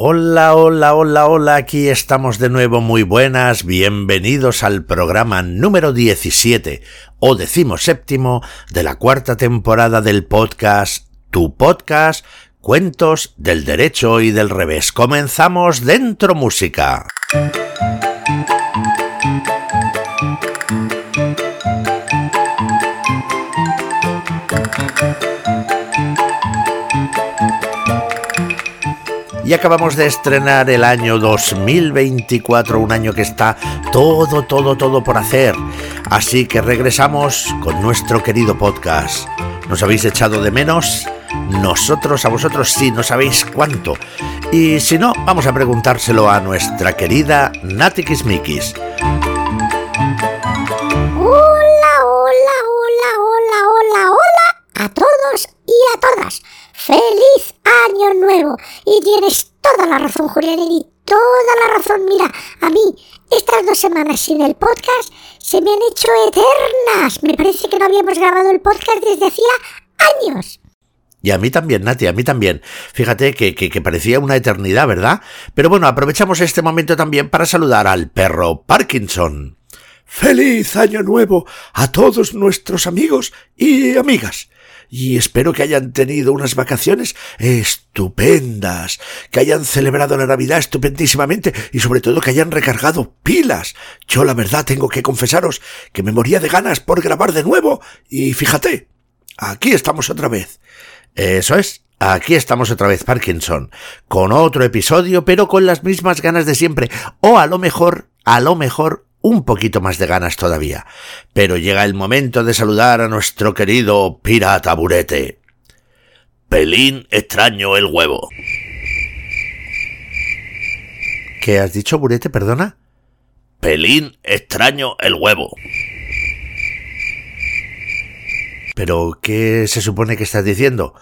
Hola, hola, hola, hola, aquí estamos de nuevo, muy buenas, bienvenidos al programa número 17 o decimoséptimo de la cuarta temporada del podcast, tu podcast, cuentos del derecho y del revés. Comenzamos dentro música. Y acabamos de estrenar el año 2024, un año que está todo, todo, todo por hacer. Así que regresamos con nuestro querido podcast. ¿Nos habéis echado de menos? Nosotros a vosotros sí, no sabéis cuánto. Y si no, vamos a preguntárselo a nuestra querida Nati Kismikis. Hola, hola, hola, hola, hola, hola a todos y a todas. ¡Feliz Año Nuevo! Y tienes toda la razón, Julián, y toda la razón. Mira, a mí estas dos semanas sin el podcast se me han hecho eternas. Me parece que no habíamos grabado el podcast desde hacía años. Y a mí también, Nati, a mí también. Fíjate que, que, que, parecía una eternidad, ¿verdad? Pero bueno, aprovechamos este momento también para saludar al perro Parkinson. ¡Feliz Año Nuevo a todos nuestros amigos y amigas! Y espero que hayan tenido unas vacaciones estupendas, que hayan celebrado la Navidad estupendísimamente y sobre todo que hayan recargado pilas. Yo la verdad tengo que confesaros que me moría de ganas por grabar de nuevo y fíjate, aquí estamos otra vez. Eso es, Aquí estamos otra vez, Parkinson, con otro episodio, pero con las mismas ganas de siempre, o a lo mejor, a lo mejor, un poquito más de ganas todavía. Pero llega el momento de saludar a nuestro querido pirata burete. Pelín extraño el huevo. ¿Qué has dicho, burete, perdona? Pelín extraño el huevo. ¿Pero qué se supone que estás diciendo?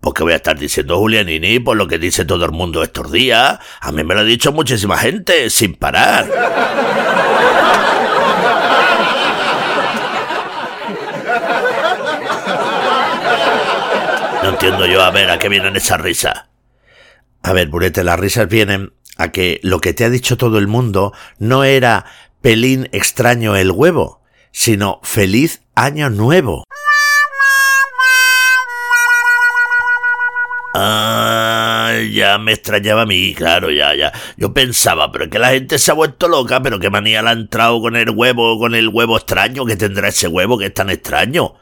Porque voy a estar diciendo Julianini por lo que dice todo el mundo estos días. A mí me lo ha dicho muchísima gente, sin parar. Yo, a ver, ¿a qué vienen esas risas? A ver, Burete, las risas vienen a que lo que te ha dicho todo el mundo no era pelín extraño el huevo, sino feliz año nuevo. Ah, ya me extrañaba a mí, claro, ya, ya. Yo pensaba, pero es que la gente se ha vuelto loca, pero qué manía la ha entrado con el huevo, con el huevo extraño que tendrá ese huevo que es tan extraño.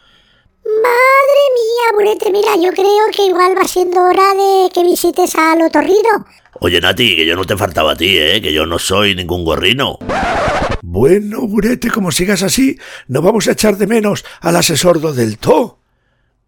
Madre mía, Burete, mira, yo creo que igual va siendo hora de que visites al otorrino. Oye, Nati, que yo no te faltaba a ti, ¿eh? Que yo no soy ningún gorrino. Bueno, Burete, como sigas así, no vamos a echar de menos al asesor del To.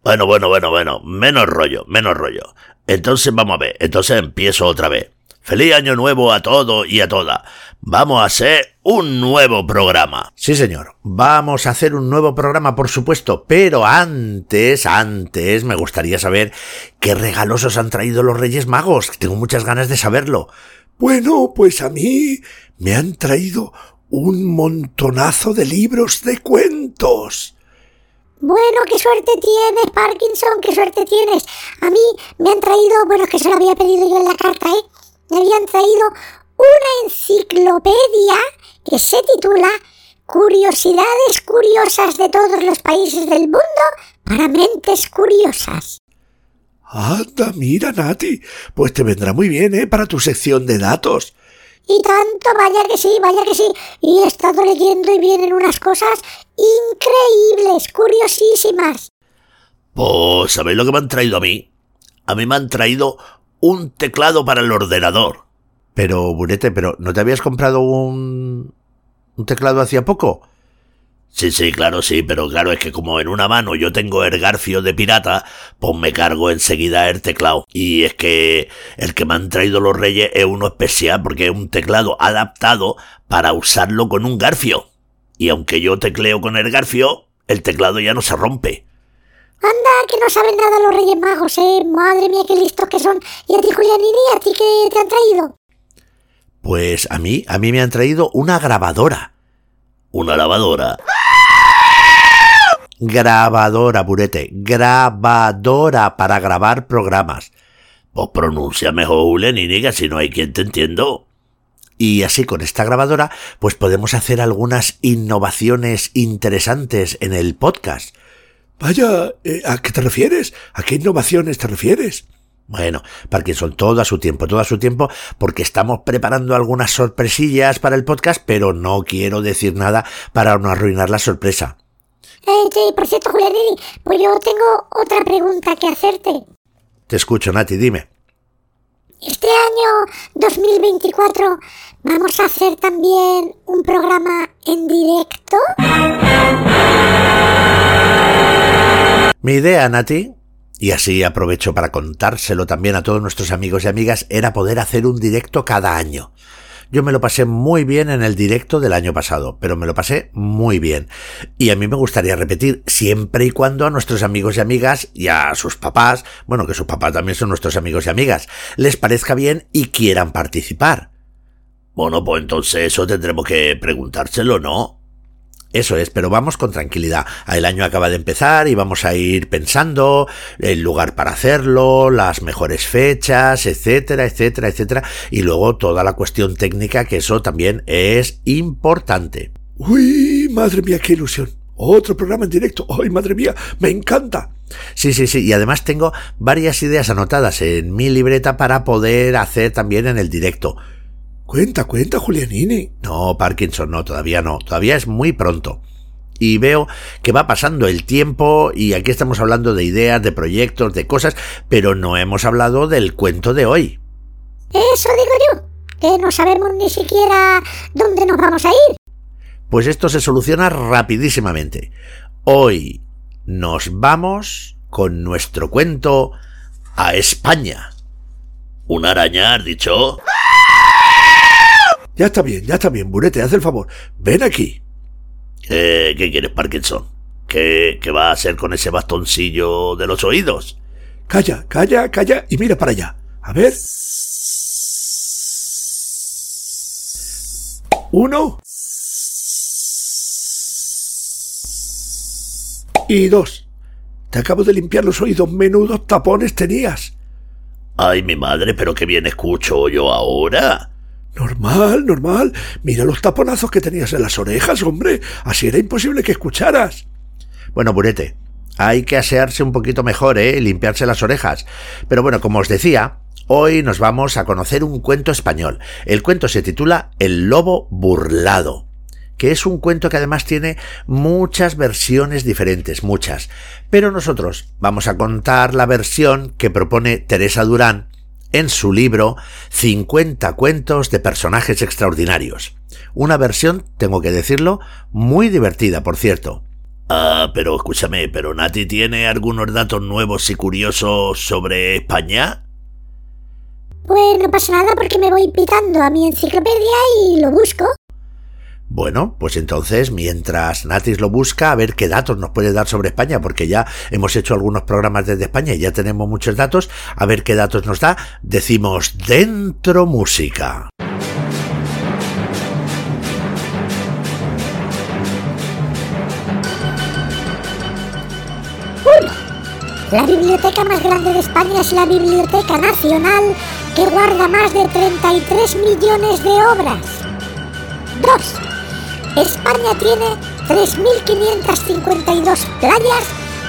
Bueno, bueno, bueno, bueno, menos rollo, menos rollo. Entonces vamos a ver, entonces empiezo otra vez. Feliz año nuevo a todos y a todas. Vamos a hacer un nuevo programa. Sí, señor. Vamos a hacer un nuevo programa, por supuesto. Pero antes, antes, me gustaría saber qué regalos os han traído los Reyes Magos. Tengo muchas ganas de saberlo. Bueno, pues a mí me han traído un montonazo de libros de cuentos. Bueno, qué suerte tienes, Parkinson, qué suerte tienes. A mí me han traído, bueno, que se lo había pedido yo en la carta, ¿eh? Me habían traído una enciclopedia que se titula Curiosidades curiosas de todos los países del mundo para mentes curiosas. Anda, mira, Nati, pues te vendrá muy bien, ¿eh? Para tu sección de datos. Y tanto, vaya que sí, vaya que sí. Y he estado leyendo y vienen unas cosas increíbles, curiosísimas. Pues, ¿sabéis lo que me han traído a mí? A mí me han traído un teclado para el ordenador. Pero, Burete, pero ¿no te habías comprado un... un teclado hacía poco? Sí, sí, claro, sí, pero claro, es que como en una mano yo tengo el garfio de pirata, pues me cargo enseguida el teclado. Y es que el que me han traído los reyes es uno especial porque es un teclado adaptado para usarlo con un garfio. Y aunque yo tecleo con el garfio, el teclado ya no se rompe. Anda, que no saben nada los Reyes Magos, eh. Madre mía, qué listos que son. ¿Y a ti, Julianini, a ti qué te han traído? Pues a mí, a mí me han traído una grabadora. ¿Una lavadora? Grabadora, Burete. Grabadora para grabar programas. Pues pronuncia mejor, Julianini, que si no hay quien te entiendo. Y así con esta grabadora, pues podemos hacer algunas innovaciones interesantes en el podcast. Vaya, eh, ¿a qué te refieres? ¿A qué innovaciones te refieres? Bueno, Parkinson, todo a su tiempo, todo a su tiempo, porque estamos preparando algunas sorpresillas para el podcast, pero no quiero decir nada para no arruinar la sorpresa. Eh, sí, por cierto, Julianini, pues yo tengo otra pregunta que hacerte. Te escucho, Nati, dime. Este año 2024 vamos a hacer también un programa en directo. Mi idea, Nati, y así aprovecho para contárselo también a todos nuestros amigos y amigas, era poder hacer un directo cada año. Yo me lo pasé muy bien en el directo del año pasado, pero me lo pasé muy bien. Y a mí me gustaría repetir siempre y cuando a nuestros amigos y amigas y a sus papás, bueno, que sus papás también son nuestros amigos y amigas, les parezca bien y quieran participar. Bueno, pues entonces eso tendremos que preguntárselo, ¿no? Eso es, pero vamos con tranquilidad. El año acaba de empezar y vamos a ir pensando el lugar para hacerlo, las mejores fechas, etcétera, etcétera, etcétera. Y luego toda la cuestión técnica, que eso también es importante. Uy, madre mía, qué ilusión. Otro programa en directo. ¡Ay, madre mía! ¡Me encanta! Sí, sí, sí. Y además tengo varias ideas anotadas en mi libreta para poder hacer también en el directo. Cuenta, cuenta, Julianini. No, Parkinson, no, todavía no. Todavía es muy pronto. Y veo que va pasando el tiempo y aquí estamos hablando de ideas, de proyectos, de cosas, pero no hemos hablado del cuento de hoy. Eso digo yo, que no sabemos ni siquiera dónde nos vamos a ir. Pues esto se soluciona rapidísimamente. Hoy nos vamos con nuestro cuento a España. ¿Un araña, has dicho? Ya está bien, ya está bien, Burete, haz el favor. Ven aquí. ¿Qué, quieres, Parkinson? ¿Qué, ¿Qué va a hacer con ese bastoncillo de los oídos? Calla, calla, calla y mira para allá. A ver. Uno. Y dos. Te acabo de limpiar los oídos. Menudos tapones tenías. Ay, mi madre, pero qué bien escucho yo ahora. Normal, normal. Mira los taponazos que tenías en las orejas, hombre. Así era imposible que escucharas. Bueno, Burete, hay que asearse un poquito mejor, ¿eh? Limpiarse las orejas. Pero bueno, como os decía, hoy nos vamos a conocer un cuento español. El cuento se titula El lobo burlado que es un cuento que además tiene muchas versiones diferentes, muchas. Pero nosotros vamos a contar la versión que propone Teresa Durán en su libro 50 cuentos de personajes extraordinarios. Una versión, tengo que decirlo, muy divertida, por cierto. Ah, pero escúchame, ¿pero Nati tiene algunos datos nuevos y curiosos sobre España? Pues no pasa nada porque me voy pitando a mi enciclopedia y lo busco. Bueno, pues entonces, mientras Natis lo busca, a ver qué datos nos puede dar sobre España, porque ya hemos hecho algunos programas desde España y ya tenemos muchos datos, a ver qué datos nos da, decimos dentro música. La biblioteca más grande de España es la Biblioteca Nacional, que guarda más de 33 millones de obras. 2. España tiene 3.552 playas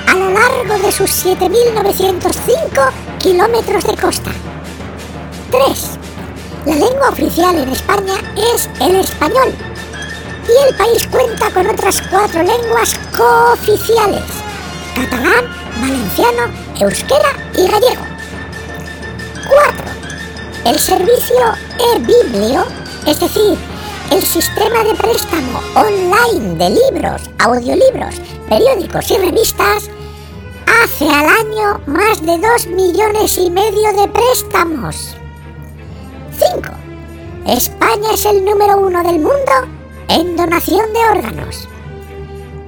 a lo largo de sus 7.905 kilómetros de costa. 3. La lengua oficial en España es el español y el país cuenta con otras cuatro lenguas cooficiales, catalán, valenciano, euskera y gallego. 4. El servicio e-biblio, es decir, el sistema de préstamo online de libros, audiolibros, periódicos y revistas hace al año más de 2 millones y medio de préstamos. 5. España es el número uno del mundo en donación de órganos.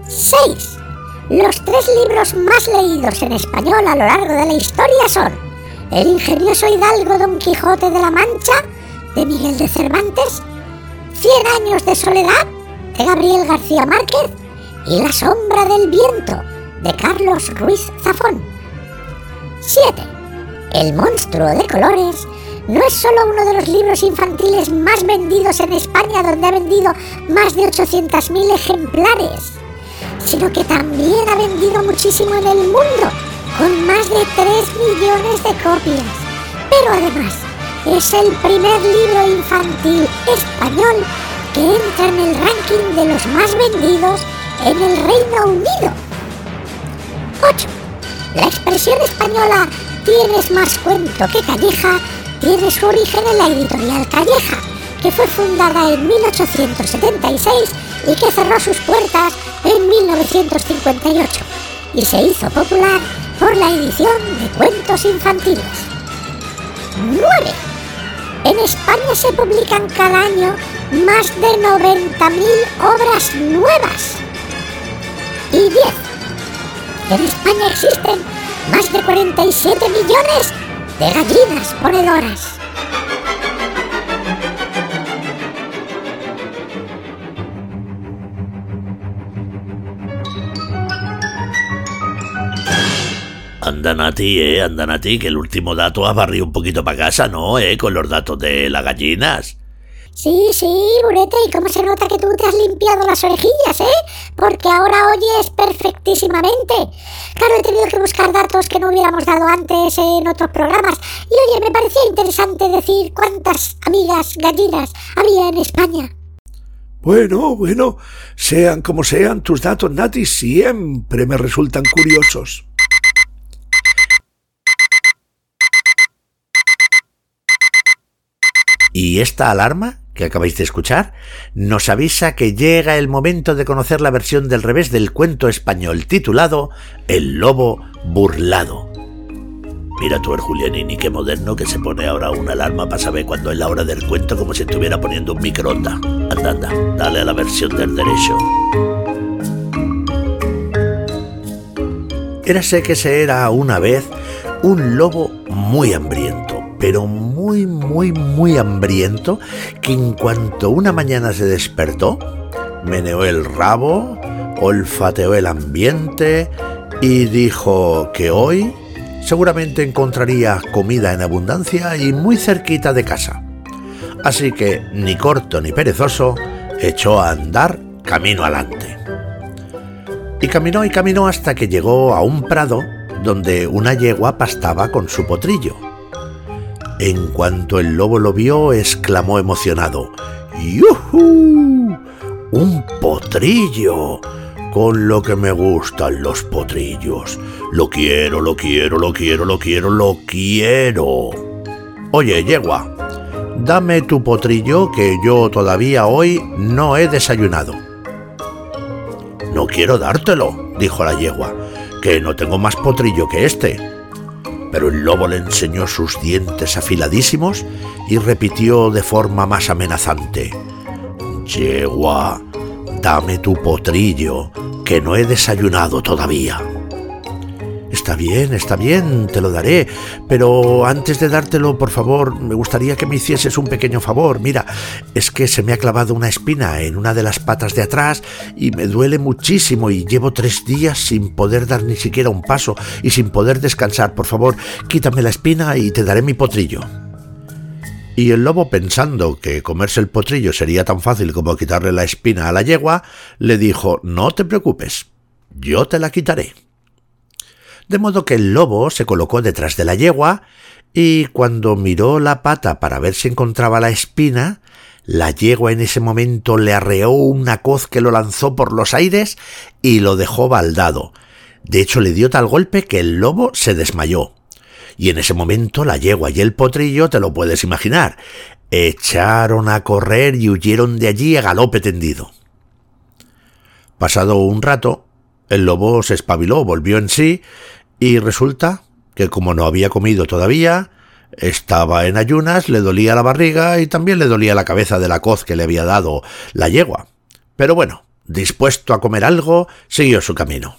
6. Los tres libros más leídos en español a lo largo de la historia son El ingenioso hidalgo Don Quijote de la Mancha de Miguel de Cervantes Cien años de soledad de Gabriel García Márquez y La sombra del viento de Carlos Ruiz Zafón. 7. El monstruo de colores no es solo uno de los libros infantiles más vendidos en España, donde ha vendido más de 800.000 ejemplares, sino que también ha vendido muchísimo en el mundo, con más de 3 millones de copias. Pero además, es el primer libro infantil español que entra en el ranking de los más vendidos en el Reino Unido. 8. La expresión española tienes más cuento que calleja tiene su origen en la editorial Calleja, que fue fundada en 1876 y que cerró sus puertas en 1958 y se hizo popular por la edición de cuentos infantiles. 9. En España se publican cada año más de 90.000 obras nuevas. Y 10. En España existen más de 47 millones de gallinas ponedoras. Andan a ti, eh, andan a ti, que el último dato ha barrido un poquito para casa, ¿no? Eh, con los datos de las gallinas. Sí, sí, Burete, y cómo se nota que tú te has limpiado las orejillas, ¿eh? Porque ahora oyes perfectísimamente. Claro, he tenido que buscar datos que no hubiéramos dado antes en otros programas. Y oye, me parecía interesante decir cuántas amigas gallinas había en España. Bueno, bueno, sean como sean, tus datos, Nati, siempre me resultan curiosos. Y esta alarma que acabáis de escuchar nos avisa que llega el momento de conocer la versión del revés del cuento español titulado El lobo burlado. Mira tú el Julianini, qué moderno que se pone ahora una alarma para saber cuándo es la hora del cuento como si estuviera poniendo un microondas. Anda, anda, dale a la versión del derecho. Érase que se era una vez un lobo muy hambriento pero muy, muy, muy hambriento, que en cuanto una mañana se despertó, meneó el rabo, olfateó el ambiente y dijo que hoy seguramente encontraría comida en abundancia y muy cerquita de casa. Así que, ni corto ni perezoso, echó a andar camino adelante. Y caminó y caminó hasta que llegó a un prado donde una yegua pastaba con su potrillo. En cuanto el lobo lo vio, exclamó emocionado, ¡Yuhu! ¡Un potrillo! Con lo que me gustan los potrillos. Lo quiero, lo quiero, lo quiero, lo quiero, lo quiero. Oye, yegua, dame tu potrillo que yo todavía hoy no he desayunado. No quiero dártelo, dijo la yegua, que no tengo más potrillo que este pero el lobo le enseñó sus dientes afiladísimos y repitió de forma más amenazante, Yegua, dame tu potrillo, que no he desayunado todavía. Está bien, está bien, te lo daré, pero antes de dártelo, por favor, me gustaría que me hicieses un pequeño favor. Mira, es que se me ha clavado una espina en una de las patas de atrás y me duele muchísimo y llevo tres días sin poder dar ni siquiera un paso y sin poder descansar. Por favor, quítame la espina y te daré mi potrillo. Y el lobo, pensando que comerse el potrillo sería tan fácil como quitarle la espina a la yegua, le dijo No te preocupes, yo te la quitaré de modo que el lobo se colocó detrás de la yegua y cuando miró la pata para ver si encontraba la espina, la yegua en ese momento le arreó una coz que lo lanzó por los aires y lo dejó baldado. De hecho, le dio tal golpe que el lobo se desmayó. Y en ese momento la yegua y el potrillo, te lo puedes imaginar, echaron a correr y huyeron de allí a galope tendido. Pasado un rato, el lobo se espabiló, volvió en sí, y resulta que como no había comido todavía, estaba en ayunas, le dolía la barriga y también le dolía la cabeza de la coz que le había dado la yegua. Pero bueno, dispuesto a comer algo, siguió su camino.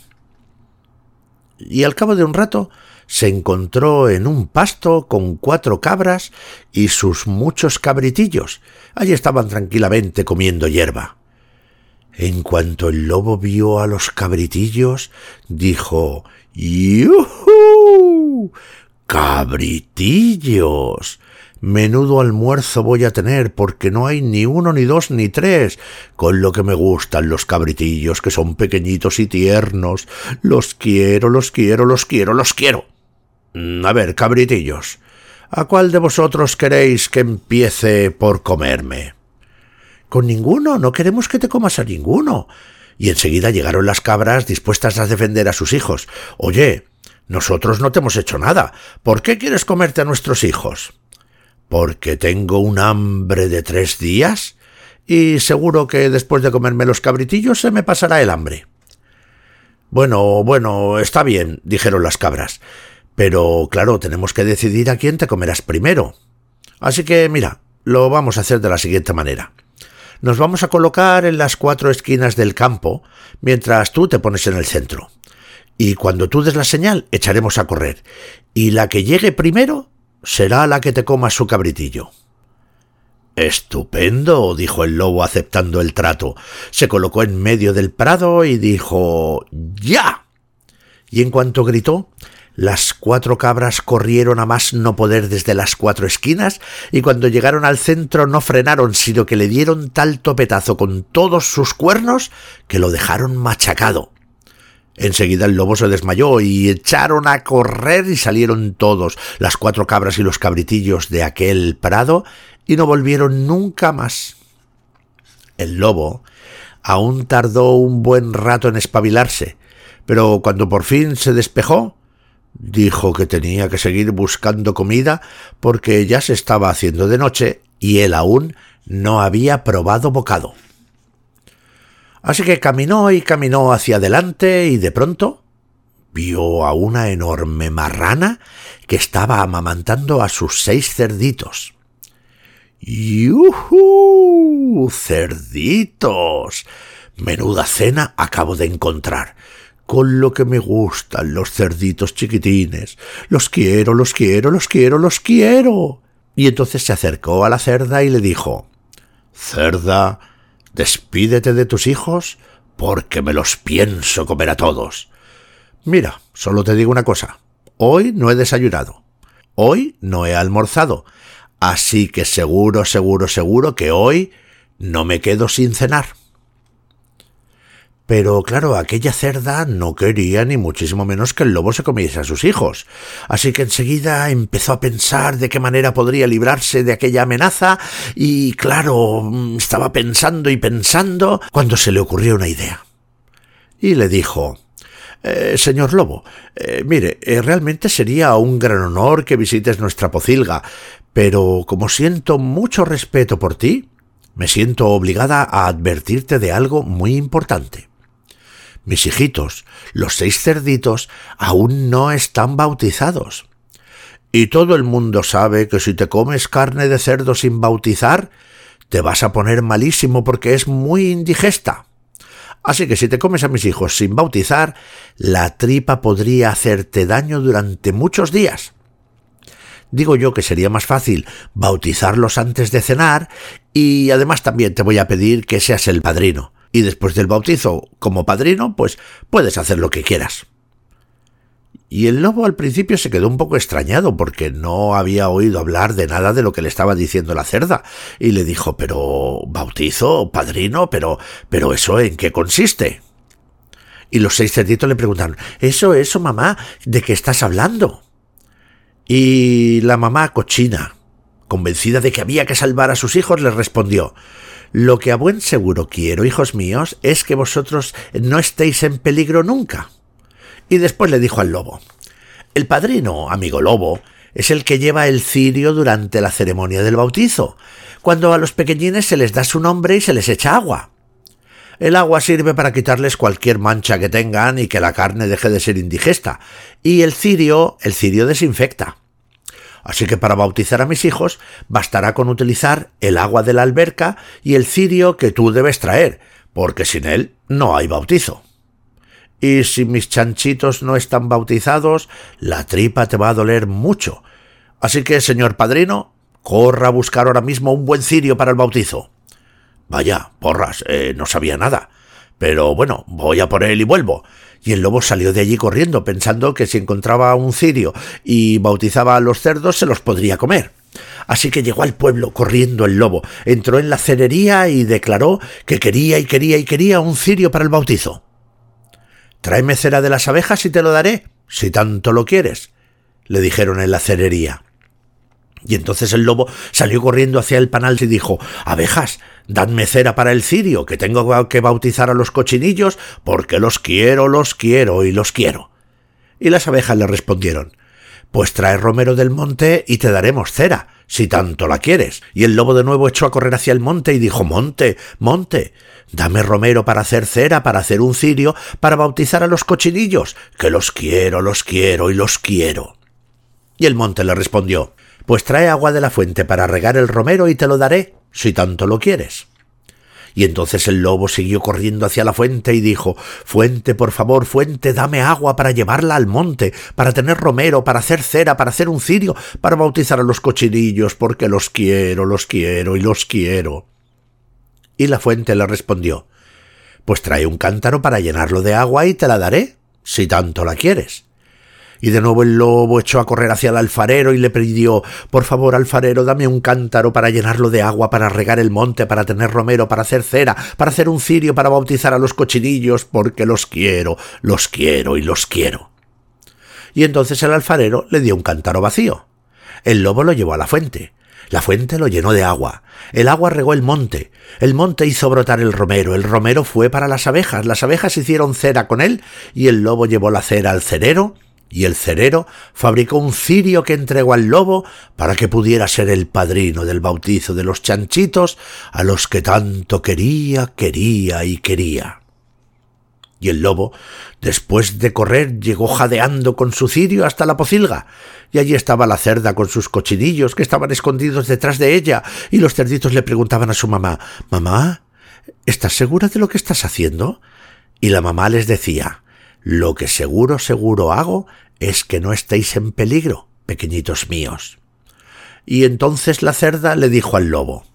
Y al cabo de un rato se encontró en un pasto con cuatro cabras y sus muchos cabritillos. Allí estaban tranquilamente comiendo hierba. En cuanto el lobo vio a los cabritillos, dijo ¡Yuhu! Cabritillos. Menudo almuerzo voy a tener, porque no hay ni uno, ni dos, ni tres. Con lo que me gustan los cabritillos, que son pequeñitos y tiernos. Los quiero, los quiero, los quiero, los quiero. Mm, a ver, cabritillos, ¿a cuál de vosotros queréis que empiece por comerme? Con ninguno, no queremos que te comas a ninguno. Y enseguida llegaron las cabras dispuestas a defender a sus hijos. Oye, nosotros no te hemos hecho nada. ¿Por qué quieres comerte a nuestros hijos? porque tengo un hambre de tres días y seguro que después de comerme los cabritillos se me pasará el hambre. Bueno, bueno, está bien, dijeron las cabras, pero claro, tenemos que decidir a quién te comerás primero. Así que mira, lo vamos a hacer de la siguiente manera. Nos vamos a colocar en las cuatro esquinas del campo, mientras tú te pones en el centro. Y cuando tú des la señal, echaremos a correr. Y la que llegue primero será la que te coma su cabritillo. Estupendo, dijo el lobo aceptando el trato. Se colocó en medio del prado y dijo ¡Ya! Y en cuanto gritó, las cuatro cabras corrieron a más no poder desde las cuatro esquinas, y cuando llegaron al centro no frenaron, sino que le dieron tal topetazo con todos sus cuernos que lo dejaron machacado. Enseguida el lobo se desmayó y echaron a correr y salieron todos, las cuatro cabras y los cabritillos de aquel prado, y no volvieron nunca más. El lobo aún tardó un buen rato en espabilarse, pero cuando por fin se despejó, dijo que tenía que seguir buscando comida porque ya se estaba haciendo de noche y él aún no había probado bocado. Así que caminó y caminó hacia adelante y de pronto vio a una enorme marrana que estaba amamantando a sus seis cerditos. ¡Yujú! ¡Cerditos! Menuda cena acabo de encontrar. Con lo que me gustan los cerditos chiquitines. Los quiero, los quiero, los quiero, los quiero. Y entonces se acercó a la cerda y le dijo Cerda, Despídete de tus hijos porque me los pienso comer a todos. Mira, solo te digo una cosa. Hoy no he desayunado. Hoy no he almorzado. Así que seguro, seguro, seguro que hoy no me quedo sin cenar. Pero claro, aquella cerda no quería ni muchísimo menos que el lobo se comiese a sus hijos. Así que enseguida empezó a pensar de qué manera podría librarse de aquella amenaza y claro, estaba pensando y pensando cuando se le ocurrió una idea. Y le dijo eh, señor Lobo, eh, mire, eh, realmente sería un gran honor que visites nuestra pocilga, pero como siento mucho respeto por ti, me siento obligada a advertirte de algo muy importante. Mis hijitos, los seis cerditos, aún no están bautizados. Y todo el mundo sabe que si te comes carne de cerdo sin bautizar, te vas a poner malísimo porque es muy indigesta. Así que si te comes a mis hijos sin bautizar, la tripa podría hacerte daño durante muchos días. Digo yo que sería más fácil bautizarlos antes de cenar y además también te voy a pedir que seas el padrino y después del bautizo como padrino, pues puedes hacer lo que quieras. Y el lobo al principio se quedó un poco extrañado porque no había oído hablar de nada de lo que le estaba diciendo la cerda, y le dijo pero bautizo, padrino, pero pero eso en qué consiste. Y los seis cerditos le preguntaron Eso, eso, mamá, ¿de qué estás hablando? Y la mamá cochina, convencida de que había que salvar a sus hijos, le respondió lo que a buen seguro quiero, hijos míos, es que vosotros no estéis en peligro nunca. Y después le dijo al lobo El padrino, amigo lobo, es el que lleva el cirio durante la ceremonia del bautizo, cuando a los pequeñines se les da su nombre y se les echa agua. El agua sirve para quitarles cualquier mancha que tengan y que la carne deje de ser indigesta, y el cirio, el cirio desinfecta. Así que para bautizar a mis hijos bastará con utilizar el agua de la alberca y el cirio que tú debes traer, porque sin él no hay bautizo. Y si mis chanchitos no están bautizados, la tripa te va a doler mucho. Así que, señor padrino, corra a buscar ahora mismo un buen cirio para el bautizo. Vaya, porras, eh, no sabía nada. Pero bueno, voy a por él y vuelvo. Y el lobo salió de allí corriendo, pensando que si encontraba un cirio y bautizaba a los cerdos se los podría comer. Así que llegó al pueblo corriendo el lobo, entró en la cerería y declaró que quería y quería y quería un cirio para el bautizo. Tráeme cera de las abejas y te lo daré, si tanto lo quieres, le dijeron en la cerería. Y entonces el lobo salió corriendo hacia el panal y dijo Abejas, dadme cera para el cirio, que tengo que bautizar a los cochinillos, porque los quiero, los quiero y los quiero. Y las abejas le respondieron Pues trae romero del monte y te daremos cera, si tanto la quieres. Y el lobo de nuevo echó a correr hacia el monte y dijo Monte, monte, dame romero para hacer cera, para hacer un cirio, para bautizar a los cochinillos, que los quiero, los quiero y los quiero. Y el monte le respondió pues trae agua de la fuente para regar el romero y te lo daré, si tanto lo quieres. Y entonces el lobo siguió corriendo hacia la fuente y dijo Fuente, por favor, fuente, dame agua para llevarla al monte, para tener romero, para hacer cera, para hacer un cirio, para bautizar a los cochinillos, porque los quiero, los quiero y los quiero. Y la fuente le respondió Pues trae un cántaro para llenarlo de agua y te la daré, si tanto la quieres. Y de nuevo el lobo echó a correr hacia el alfarero y le pidió Por favor, alfarero, dame un cántaro para llenarlo de agua, para regar el monte, para tener romero, para hacer cera, para hacer un cirio, para bautizar a los cochinillos, porque los quiero, los quiero y los quiero. Y entonces el alfarero le dio un cántaro vacío. El lobo lo llevó a la fuente. La fuente lo llenó de agua. El agua regó el monte. El monte hizo brotar el romero. El romero fue para las abejas. Las abejas hicieron cera con él y el lobo llevó la cera al cerero y el cerero fabricó un cirio que entregó al lobo para que pudiera ser el padrino del bautizo de los chanchitos a los que tanto quería, quería y quería. Y el lobo, después de correr, llegó jadeando con su cirio hasta la pocilga, y allí estaba la cerda con sus cochinillos que estaban escondidos detrás de ella, y los cerditos le preguntaban a su mamá Mamá, ¿estás segura de lo que estás haciendo? Y la mamá les decía Lo que seguro, seguro hago es que no estéis en peligro, pequeñitos míos. Y entonces la cerda le dijo al lobo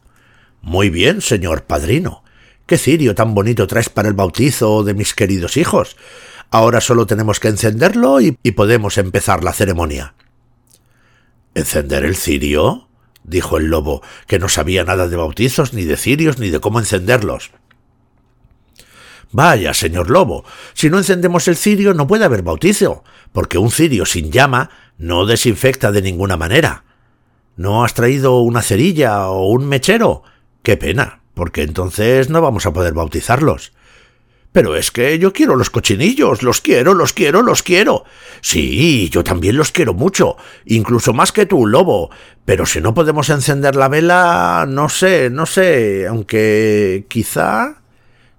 Muy bien, señor padrino. ¿Qué cirio tan bonito traes para el bautizo de mis queridos hijos? Ahora solo tenemos que encenderlo y, y podemos empezar la ceremonia. ¿Encender el cirio? dijo el lobo, que no sabía nada de bautizos, ni de cirios, ni de cómo encenderlos. Vaya, señor lobo, si no encendemos el cirio no puede haber bautizo, porque un cirio sin llama no desinfecta de ninguna manera. ¿No has traído una cerilla o un mechero? Qué pena, porque entonces no vamos a poder bautizarlos. Pero es que yo quiero los cochinillos, los quiero, los quiero, los quiero. Sí, yo también los quiero mucho, incluso más que tú, lobo. Pero si no podemos encender la vela, no sé, no sé, aunque quizá...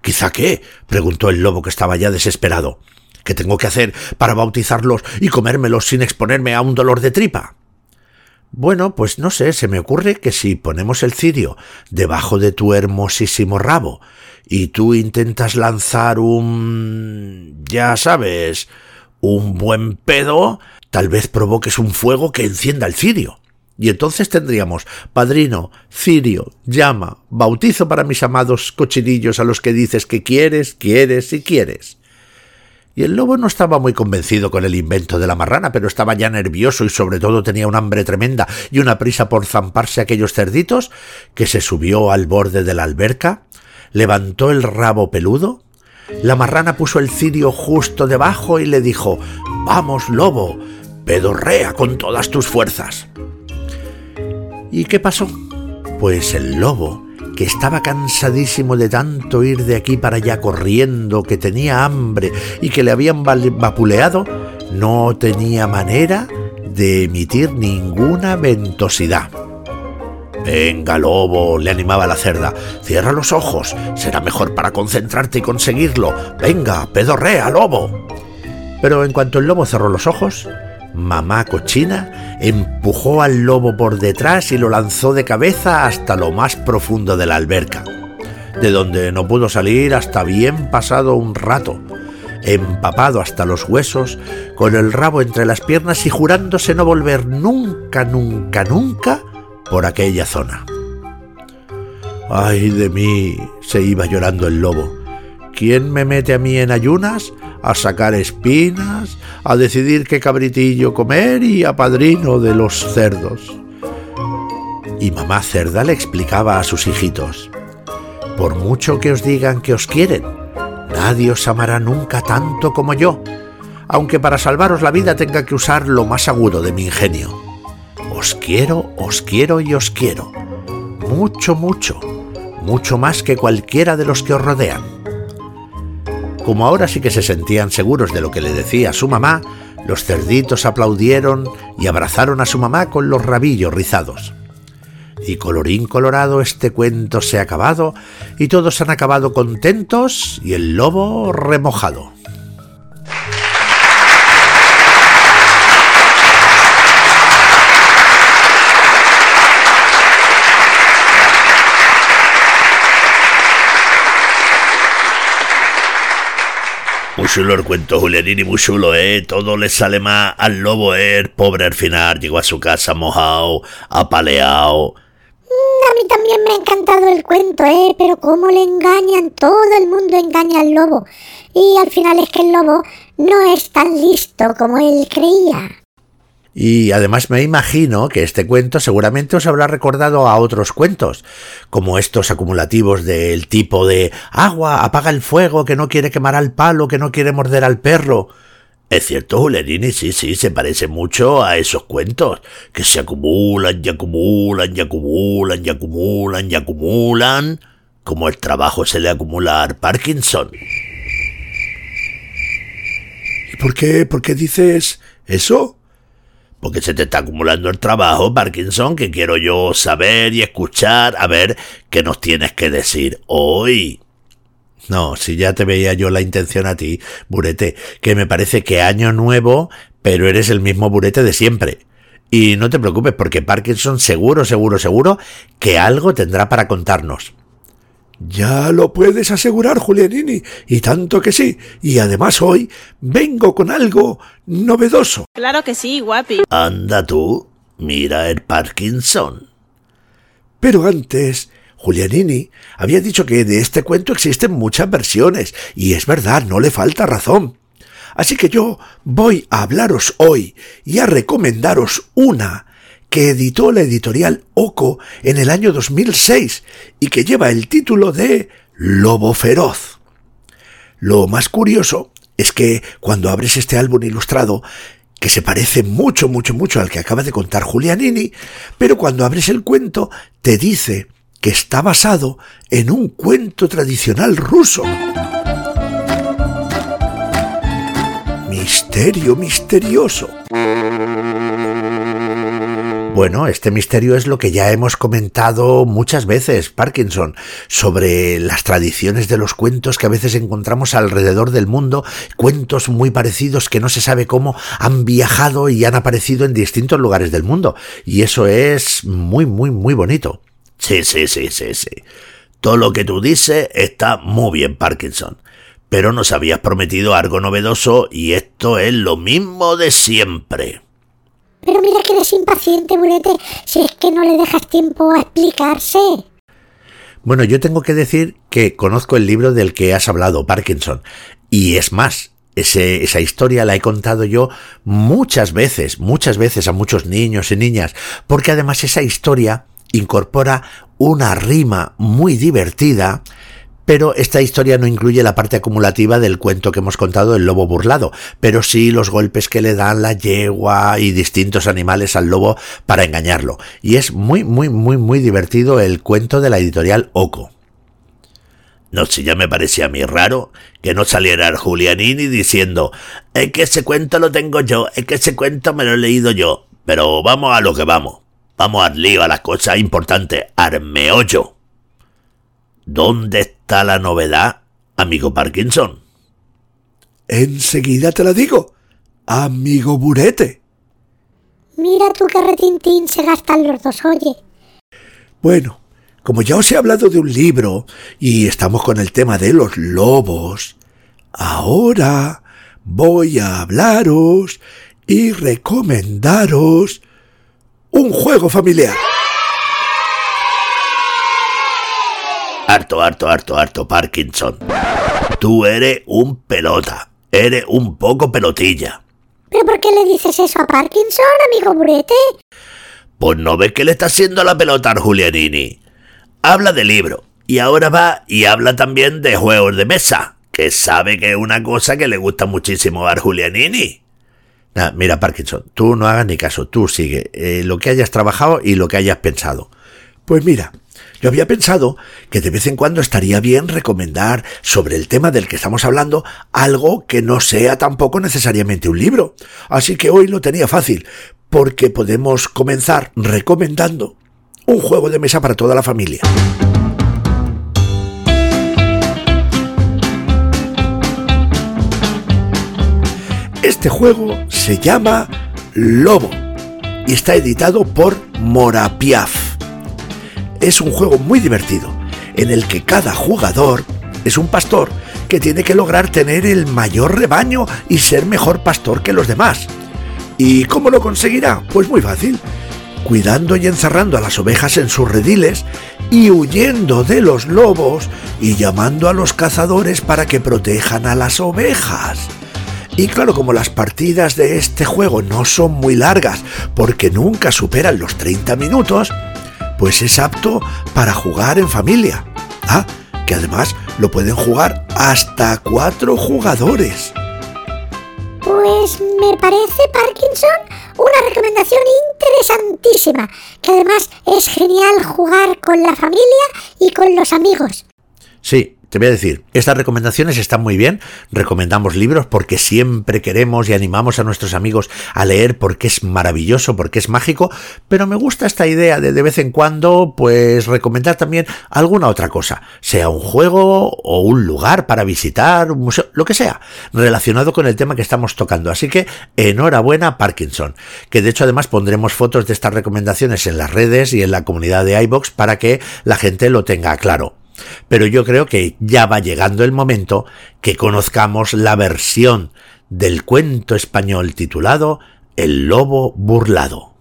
¿Quizá qué? preguntó el lobo que estaba ya desesperado. ¿Qué tengo que hacer para bautizarlos y comérmelos sin exponerme a un dolor de tripa? Bueno, pues no sé, se me ocurre que si ponemos el cirio debajo de tu hermosísimo rabo y tú intentas lanzar un... ya sabes, un buen pedo, tal vez provoques un fuego que encienda el cirio. Y entonces tendríamos padrino, cirio, llama, bautizo para mis amados cochinillos a los que dices que quieres, quieres y quieres. Y el lobo no estaba muy convencido con el invento de la marrana, pero estaba ya nervioso y sobre todo tenía un hambre tremenda y una prisa por zamparse aquellos cerditos, que se subió al borde de la alberca, levantó el rabo peludo, la marrana puso el cirio justo debajo y le dijo Vamos, lobo, pedorrea con todas tus fuerzas. ¿Y qué pasó? Pues el lobo, que estaba cansadísimo de tanto ir de aquí para allá corriendo, que tenía hambre y que le habían vapuleado, no tenía manera de emitir ninguna ventosidad. Venga, lobo, le animaba la cerda, cierra los ojos, será mejor para concentrarte y conseguirlo. Venga, pedorrea, lobo. Pero en cuanto el lobo cerró los ojos, mamá cochina empujó al lobo por detrás y lo lanzó de cabeza hasta lo más profundo de la alberca, de donde no pudo salir hasta bien pasado un rato, empapado hasta los huesos, con el rabo entre las piernas y jurándose no volver nunca, nunca, nunca por aquella zona. ¡Ay de mí! se iba llorando el lobo. ¿Quién me mete a mí en ayunas a sacar espinas, a decidir qué cabritillo comer y a padrino de los cerdos. Y mamá cerda le explicaba a sus hijitos, por mucho que os digan que os quieren, nadie os amará nunca tanto como yo, aunque para salvaros la vida tenga que usar lo más agudo de mi ingenio. Os quiero, os quiero y os quiero. Mucho, mucho, mucho más que cualquiera de los que os rodean. Como ahora sí que se sentían seguros de lo que le decía su mamá, los cerditos aplaudieron y abrazaron a su mamá con los rabillos rizados. Y colorín colorado este cuento se ha acabado y todos han acabado contentos y el lobo remojado. Muy chulo el cuento, Julianini, muy chulo, ¿eh? Todo le sale más al lobo, ¿eh? pobre al final llegó a su casa mojado, apaleado. Mm, a mí también me ha encantado el cuento, ¿eh? Pero cómo le engañan, todo el mundo engaña al lobo. Y al final es que el lobo no es tan listo como él creía. Y además me imagino que este cuento seguramente os habrá recordado a otros cuentos, como estos acumulativos del tipo de agua, apaga el fuego, que no quiere quemar al palo, que no quiere morder al perro. Es cierto, Julerini, sí, sí, se parece mucho a esos cuentos, que se acumulan y acumulan y acumulan y acumulan y acumulan, como el trabajo se le acumula Parkinson. ¿Y por qué, por qué dices eso? Porque se te está acumulando el trabajo, Parkinson, que quiero yo saber y escuchar, a ver qué nos tienes que decir hoy. No, si ya te veía yo la intención a ti, Burete, que me parece que año nuevo, pero eres el mismo Burete de siempre. Y no te preocupes, porque Parkinson seguro, seguro, seguro que algo tendrá para contarnos. Ya lo puedes asegurar, Julianini, y tanto que sí. Y además hoy vengo con algo novedoso. Claro que sí, guapi. Anda tú, mira el Parkinson. Pero antes, Julianini había dicho que de este cuento existen muchas versiones, y es verdad, no le falta razón. Así que yo voy a hablaros hoy y a recomendaros una que editó la editorial Oco en el año 2006 y que lleva el título de Lobo Feroz. Lo más curioso es que cuando abres este álbum ilustrado, que se parece mucho, mucho, mucho al que acaba de contar Julianini, pero cuando abres el cuento te dice que está basado en un cuento tradicional ruso. Misterio misterioso. Bueno, este misterio es lo que ya hemos comentado muchas veces, Parkinson, sobre las tradiciones de los cuentos que a veces encontramos alrededor del mundo, cuentos muy parecidos que no se sabe cómo han viajado y han aparecido en distintos lugares del mundo. Y eso es muy, muy, muy bonito. Sí, sí, sí, sí, sí. Todo lo que tú dices está muy bien, Parkinson. Pero nos habías prometido algo novedoso y esto es lo mismo de siempre. Pero mira que eres impaciente, Burete, si es que no le dejas tiempo a explicarse. Bueno, yo tengo que decir que conozco el libro del que has hablado, Parkinson. Y es más, esa historia la he contado yo muchas veces, muchas veces a muchos niños y niñas, porque además esa historia incorpora una rima muy divertida pero esta historia no incluye la parte acumulativa del cuento que hemos contado del lobo burlado, pero sí los golpes que le dan la yegua y distintos animales al lobo para engañarlo. Y es muy, muy, muy, muy divertido el cuento de la editorial Oco. No sé, ya me parecía a mí raro que no saliera Julianini diciendo es que ese cuento lo tengo yo, es que ese cuento me lo he leído yo. Pero vamos a lo que vamos. Vamos al lío, a las cosas importantes, al meollo. ¿Dónde está la novedad, amigo Parkinson? Enseguida te la digo, amigo Burete. Mira tú qué retintín se gastan los dos, oye. Bueno, como ya os he hablado de un libro y estamos con el tema de los lobos, ahora voy a hablaros y recomendaros un juego familiar. Harto, harto, harto, harto, Parkinson. Tú eres un pelota. Eres un poco pelotilla. ¿Pero por qué le dices eso a Parkinson, amigo Burete? Pues no ves que le está haciendo la pelota al Julianini. Habla de libro y ahora va y habla también de juegos de mesa, que sabe que es una cosa que le gusta muchísimo a Julianini. mira, Parkinson, tú no hagas ni caso, tú sigue eh, lo que hayas trabajado y lo que hayas pensado. Pues mira, yo había pensado que de vez en cuando estaría bien recomendar sobre el tema del que estamos hablando algo que no sea tampoco necesariamente un libro. Así que hoy lo tenía fácil, porque podemos comenzar recomendando un juego de mesa para toda la familia. Este juego se llama Lobo y está editado por Morapiaf es un juego muy divertido, en el que cada jugador es un pastor que tiene que lograr tener el mayor rebaño y ser mejor pastor que los demás. ¿Y cómo lo conseguirá? Pues muy fácil, cuidando y encerrando a las ovejas en sus rediles y huyendo de los lobos y llamando a los cazadores para que protejan a las ovejas. Y claro, como las partidas de este juego no son muy largas porque nunca superan los 30 minutos, pues es apto para jugar en familia. Ah, que además lo pueden jugar hasta cuatro jugadores. Pues me parece, Parkinson, una recomendación interesantísima, que además es genial jugar con la familia y con los amigos. Sí, te voy a decir, estas recomendaciones están muy bien, recomendamos libros porque siempre queremos y animamos a nuestros amigos a leer porque es maravilloso, porque es mágico, pero me gusta esta idea de de vez en cuando pues recomendar también alguna otra cosa, sea un juego o un lugar para visitar, un museo, lo que sea, relacionado con el tema que estamos tocando. Así que enhorabuena Parkinson, que de hecho además pondremos fotos de estas recomendaciones en las redes y en la comunidad de iBox para que la gente lo tenga claro. Pero yo creo que ya va llegando el momento que conozcamos la versión del cuento español titulado El lobo burlado.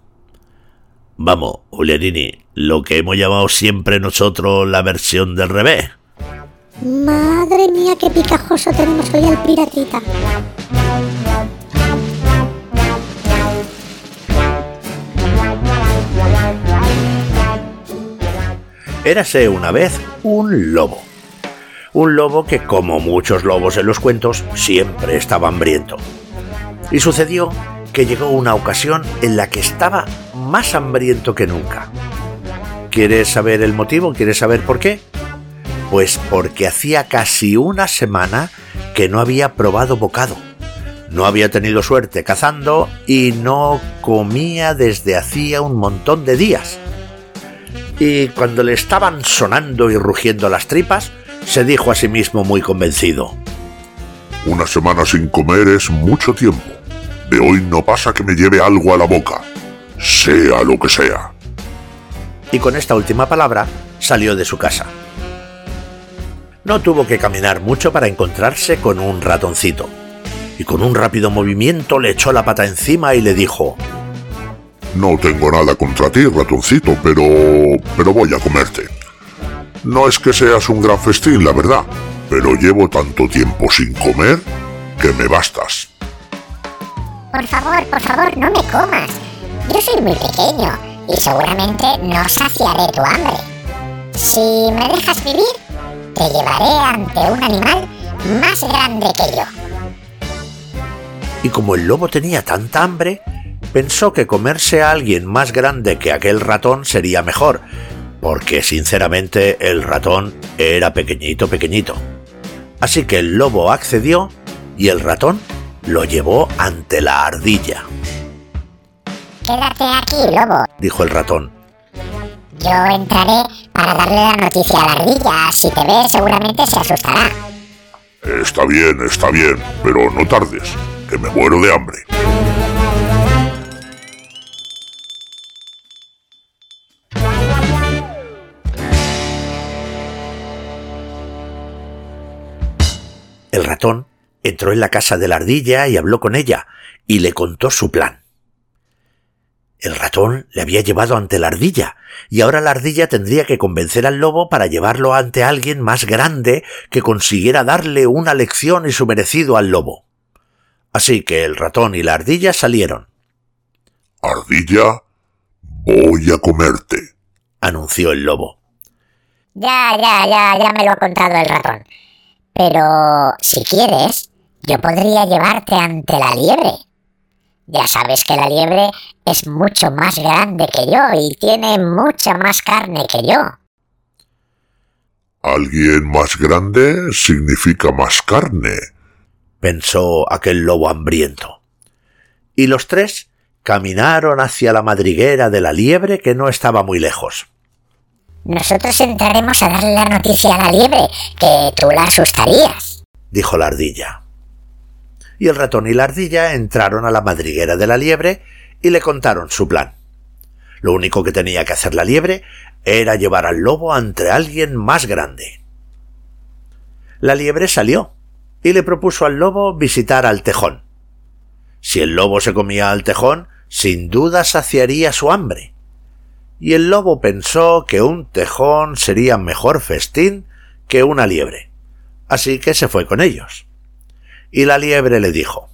Vamos, Julianini, lo que hemos llamado siempre nosotros la versión del revés. Madre mía, qué picajoso tenemos hoy al piratita. Érase una vez un lobo. Un lobo que, como muchos lobos en los cuentos, siempre estaba hambriento. Y sucedió que llegó una ocasión en la que estaba más hambriento que nunca. ¿Quieres saber el motivo? ¿Quieres saber por qué? Pues porque hacía casi una semana que no había probado bocado. No había tenido suerte cazando y no comía desde hacía un montón de días y cuando le estaban sonando y rugiendo las tripas, se dijo a sí mismo muy convencido. Una semana sin comer es mucho tiempo. De hoy no pasa que me lleve algo a la boca, sea lo que sea. Y con esta última palabra salió de su casa. No tuvo que caminar mucho para encontrarse con un ratoncito, y con un rápido movimiento le echó la pata encima y le dijo, no tengo nada contra ti, ratoncito, pero... pero voy a comerte. No es que seas un gran festín, la verdad, pero llevo tanto tiempo sin comer que me bastas. Por favor, por favor, no me comas. Yo soy muy pequeño y seguramente no saciaré tu hambre. Si me dejas vivir, te llevaré ante un animal más grande que yo. Y como el lobo tenía tanta hambre, pensó que comerse a alguien más grande que aquel ratón sería mejor, porque sinceramente el ratón era pequeñito, pequeñito. Así que el lobo accedió y el ratón lo llevó ante la ardilla. Quédate aquí, lobo, dijo el ratón. Yo entraré para darle la noticia a la ardilla. Si te ve, seguramente se asustará. Está bien, está bien, pero no tardes, que me muero de hambre. Ratón entró en la casa de la ardilla y habló con ella, y le contó su plan. El ratón le había llevado ante la ardilla, y ahora la ardilla tendría que convencer al lobo para llevarlo ante alguien más grande que consiguiera darle una lección y su merecido al lobo. Así que el ratón y la ardilla salieron. Ardilla, voy a comerte, anunció el lobo. Ya, ya, ya, ya me lo ha contado el ratón. Pero si quieres, yo podría llevarte ante la liebre. Ya sabes que la liebre es mucho más grande que yo y tiene mucha más carne que yo. Alguien más grande significa más carne, pensó aquel lobo hambriento. Y los tres caminaron hacia la madriguera de la liebre que no estaba muy lejos. Nosotros entraremos a darle la noticia a la liebre, que tú la asustarías, dijo la ardilla. Y el ratón y la ardilla entraron a la madriguera de la liebre y le contaron su plan. Lo único que tenía que hacer la liebre era llevar al lobo ante alguien más grande. La liebre salió y le propuso al lobo visitar al tejón. Si el lobo se comía al tejón, sin duda saciaría su hambre. Y el lobo pensó que un tejón sería mejor festín que una liebre. Así que se fue con ellos. Y la liebre le dijo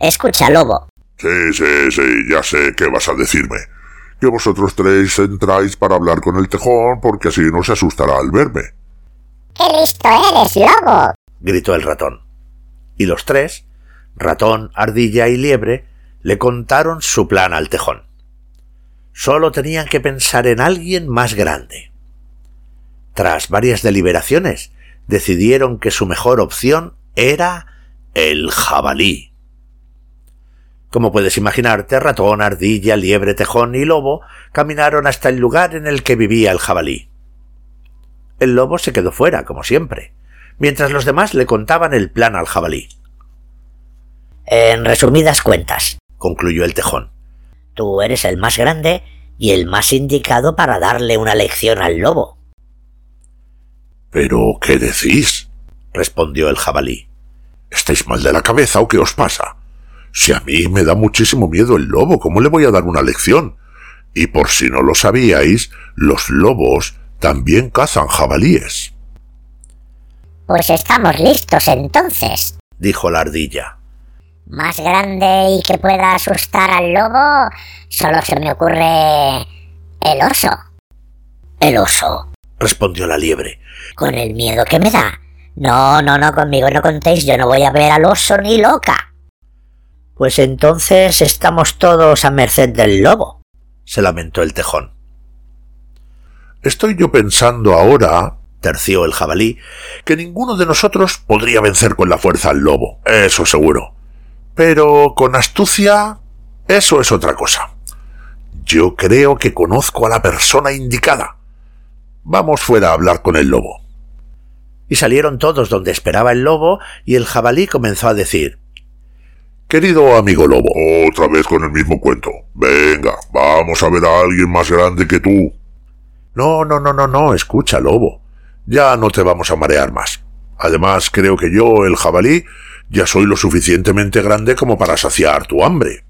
Escucha, lobo. Sí, sí, sí, ya sé qué vas a decirme que vosotros tres entráis para hablar con el tejón porque así no se asustará al verme. ¡Qué listo eres, lobo! gritó el ratón. Y los tres, ratón, ardilla y liebre, le contaron su plan al tejón. Solo tenían que pensar en alguien más grande. Tras varias deliberaciones, decidieron que su mejor opción era el jabalí. Como puedes imaginarte, ratón, ardilla, liebre, tejón y lobo caminaron hasta el lugar en el que vivía el jabalí. El lobo se quedó fuera, como siempre, mientras los demás le contaban el plan al jabalí. En resumidas cuentas, concluyó el tejón, tú eres el más grande y el más indicado para darle una lección al lobo. ¿Pero qué decís? respondió el jabalí. ¿Estáis mal de la cabeza o qué os pasa? Si a mí me da muchísimo miedo el lobo, ¿cómo le voy a dar una lección? Y por si no lo sabíais, los lobos también cazan jabalíes. Pues estamos listos entonces, dijo la ardilla. Más grande y que pueda asustar al lobo, solo se me ocurre el oso. El oso, respondió la liebre. Con el miedo que me da. No, no, no, conmigo no contéis, yo no voy a ver al oso ni loca. Pues entonces estamos todos a merced del lobo, se lamentó el tejón. Estoy yo pensando ahora, terció el jabalí, que ninguno de nosotros podría vencer con la fuerza al lobo, eso seguro. Pero con astucia, eso es otra cosa. Yo creo que conozco a la persona indicada. Vamos fuera a hablar con el lobo. Y salieron todos donde esperaba el lobo, y el jabalí comenzó a decir Querido amigo lobo, otra vez con el mismo cuento. Venga, vamos a ver a alguien más grande que tú. No, no, no, no, no, escucha, lobo. Ya no te vamos a marear más. Además, creo que yo, el jabalí, ya soy lo suficientemente grande como para saciar tu hambre.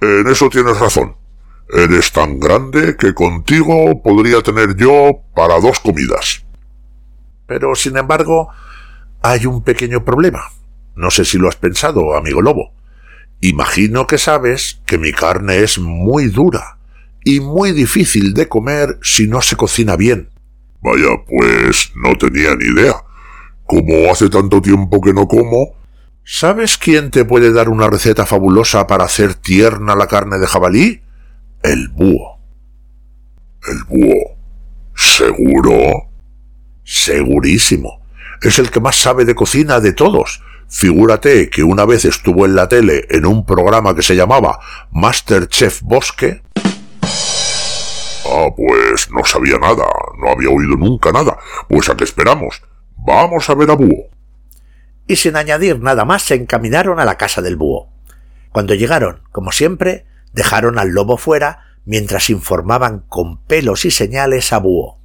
En eso tienes razón. Eres tan grande que contigo podría tener yo para dos comidas. Pero, sin embargo, hay un pequeño problema. No sé si lo has pensado, amigo lobo. Imagino que sabes que mi carne es muy dura y muy difícil de comer si no se cocina bien. Vaya, pues no tenía ni idea. Como hace tanto tiempo que no como... ¿Sabes quién te puede dar una receta fabulosa para hacer tierna la carne de jabalí? El búho. ¿El búho? ¿Seguro? Segurísimo. Es el que más sabe de cocina de todos Figúrate que una vez estuvo en la tele en un programa que se llamaba Masterchef Bosque. Ah, pues no sabía nada, no había oído nunca nada. Pues a qué esperamos. Vamos a ver a Búho. Y sin añadir nada más se encaminaron a la casa del búho. Cuando llegaron, como siempre, dejaron al lobo fuera mientras informaban con pelos y señales a Búho.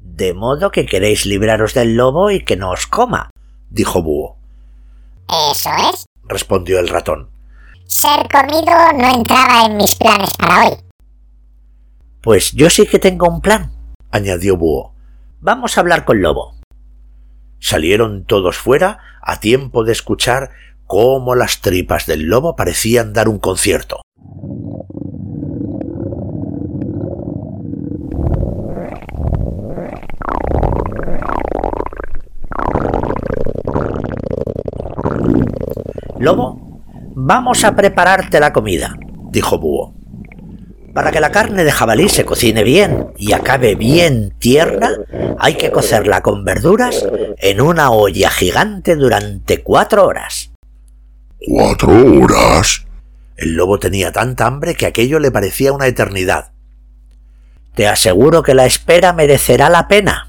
De modo que queréis libraros del lobo y que no os coma, dijo Búho. Eso es, respondió el ratón. Ser comido no entraba en mis planes para hoy. Pues yo sí que tengo un plan, añadió Búho. Vamos a hablar con Lobo. Salieron todos fuera a tiempo de escuchar cómo las tripas del lobo parecían dar un concierto. Lobo, vamos a prepararte la comida, dijo Búho. Para que la carne de jabalí se cocine bien y acabe bien tierna, hay que cocerla con verduras en una olla gigante durante cuatro horas. ¿Cuatro horas? El lobo tenía tanta hambre que aquello le parecía una eternidad. Te aseguro que la espera merecerá la pena.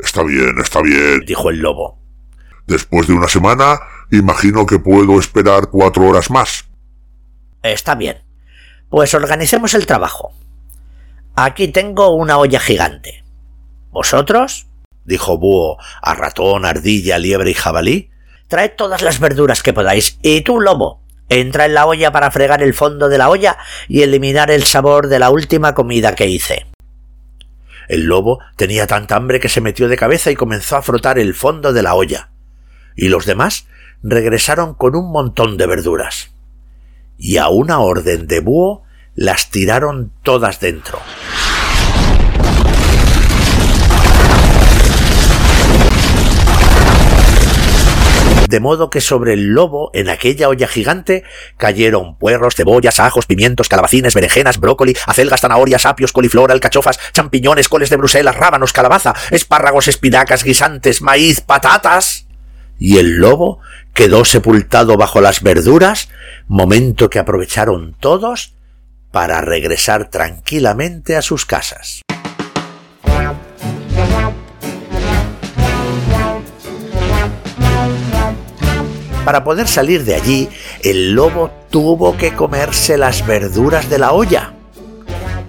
Está bien, está bien, dijo el lobo. Después de una semana, imagino que puedo esperar cuatro horas más. Está bien. Pues organicemos el trabajo. Aquí tengo una olla gigante. ¿Vosotros? dijo Búho a ratón, ardilla, liebre y jabalí. Traed todas las verduras que podáis. Y tú, lobo, entra en la olla para fregar el fondo de la olla y eliminar el sabor de la última comida que hice. El lobo tenía tanta hambre que se metió de cabeza y comenzó a frotar el fondo de la olla. Y los demás regresaron con un montón de verduras y a una orden de búho las tiraron todas dentro. de modo que sobre el lobo, en aquella olla gigante, cayeron puerros, cebollas, ajos, pimientos, calabacines, berenjenas, brócoli, acelgas, zanahorias, apios, coliflor, alcachofas, champiñones, coles de Bruselas, rábanos, calabaza, espárragos, espinacas, guisantes, maíz, patatas. Y el lobo quedó sepultado bajo las verduras, momento que aprovecharon todos para regresar tranquilamente a sus casas. Para poder salir de allí, el lobo tuvo que comerse las verduras de la olla.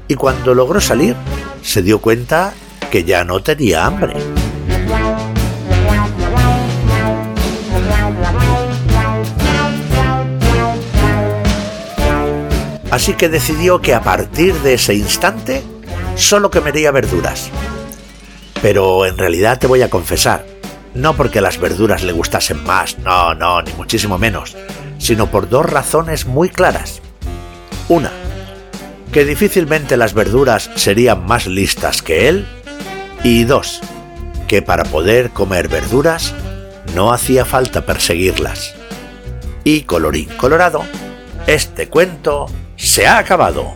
Y cuando logró salir, se dio cuenta que ya no tenía hambre. Así que decidió que a partir de ese instante solo comería verduras. Pero en realidad te voy a confesar, no porque las verduras le gustasen más, no, no, ni muchísimo menos, sino por dos razones muy claras. Una, que difícilmente las verduras serían más listas que él, y dos, que para poder comer verduras no hacía falta perseguirlas. Y colorín colorado, este cuento se ha acabado.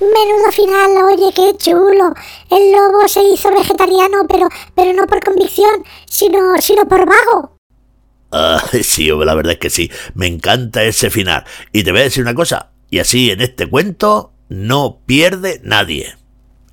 Menudo final, oye, qué chulo. El lobo se hizo vegetariano, pero, pero no por convicción, sino, sino por vago. Ah, sí, la verdad es que sí. Me encanta ese final. Y te voy a decir una cosa. Y así en este cuento no pierde nadie.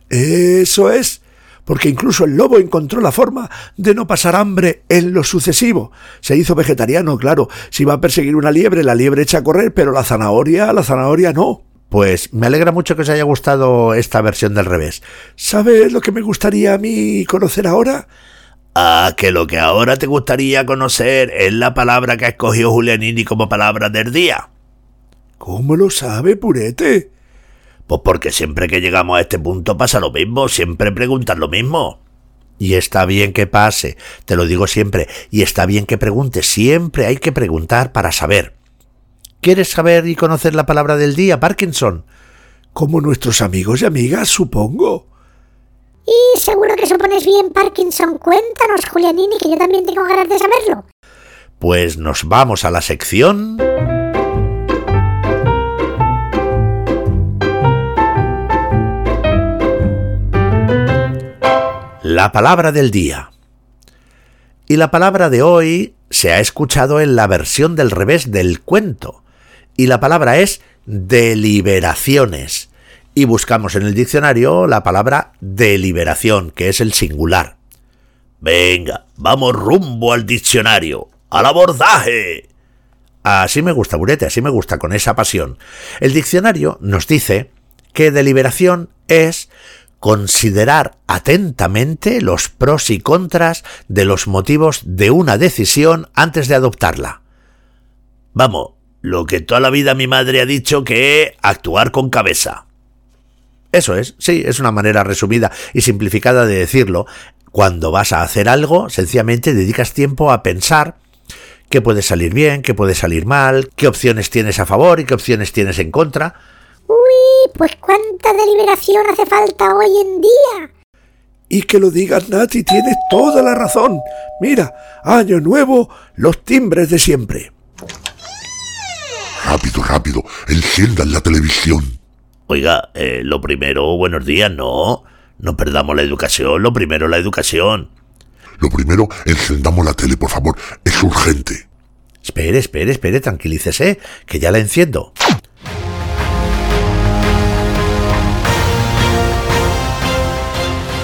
Eso es. Porque incluso el lobo encontró la forma de no pasar hambre en lo sucesivo. Se hizo vegetariano, claro. Si iba a perseguir una liebre, la liebre echa a correr, pero la zanahoria, la zanahoria no. Pues me alegra mucho que os haya gustado esta versión del revés. ¿Sabes lo que me gustaría a mí conocer ahora? Ah, que lo que ahora te gustaría conocer es la palabra que ha escogido Julianini como palabra del día. ¿Cómo lo sabe, Purete? Pues porque siempre que llegamos a este punto pasa lo mismo, siempre preguntan lo mismo. Y está bien que pase, te lo digo siempre, y está bien que preguntes, siempre hay que preguntar para saber. ¿Quieres saber y conocer la palabra del día, Parkinson? Como nuestros amigos y amigas, supongo. Y seguro que supones bien, Parkinson. Cuéntanos, Julianini, que yo también tengo ganas de saberlo. Pues nos vamos a la sección... La palabra del día. Y la palabra de hoy se ha escuchado en la versión del revés del cuento. Y la palabra es deliberaciones y buscamos en el diccionario la palabra deliberación, que es el singular. Venga, vamos rumbo al diccionario, al abordaje. Así me gusta, Burete, así me gusta, con esa pasión. El diccionario nos dice que deliberación es considerar atentamente los pros y contras de los motivos de una decisión antes de adoptarla. Vamos, lo que toda la vida mi madre ha dicho que actuar con cabeza. Eso es, sí, es una manera resumida y simplificada de decirlo. Cuando vas a hacer algo, sencillamente dedicas tiempo a pensar qué puede salir bien, qué puede salir mal, qué opciones tienes a favor y qué opciones tienes en contra. Uy, pues cuánta deliberación hace falta hoy en día. Y que lo digas, Nati, tienes toda la razón. Mira, año nuevo, los timbres de siempre. Rápido, rápido, enciendan la televisión. Oiga, eh, lo primero, buenos días, no. No perdamos la educación, lo primero la educación. Lo primero, encendamos la tele, por favor. Es urgente. Espere, espere, espere, tranquilícese, que ya la enciendo.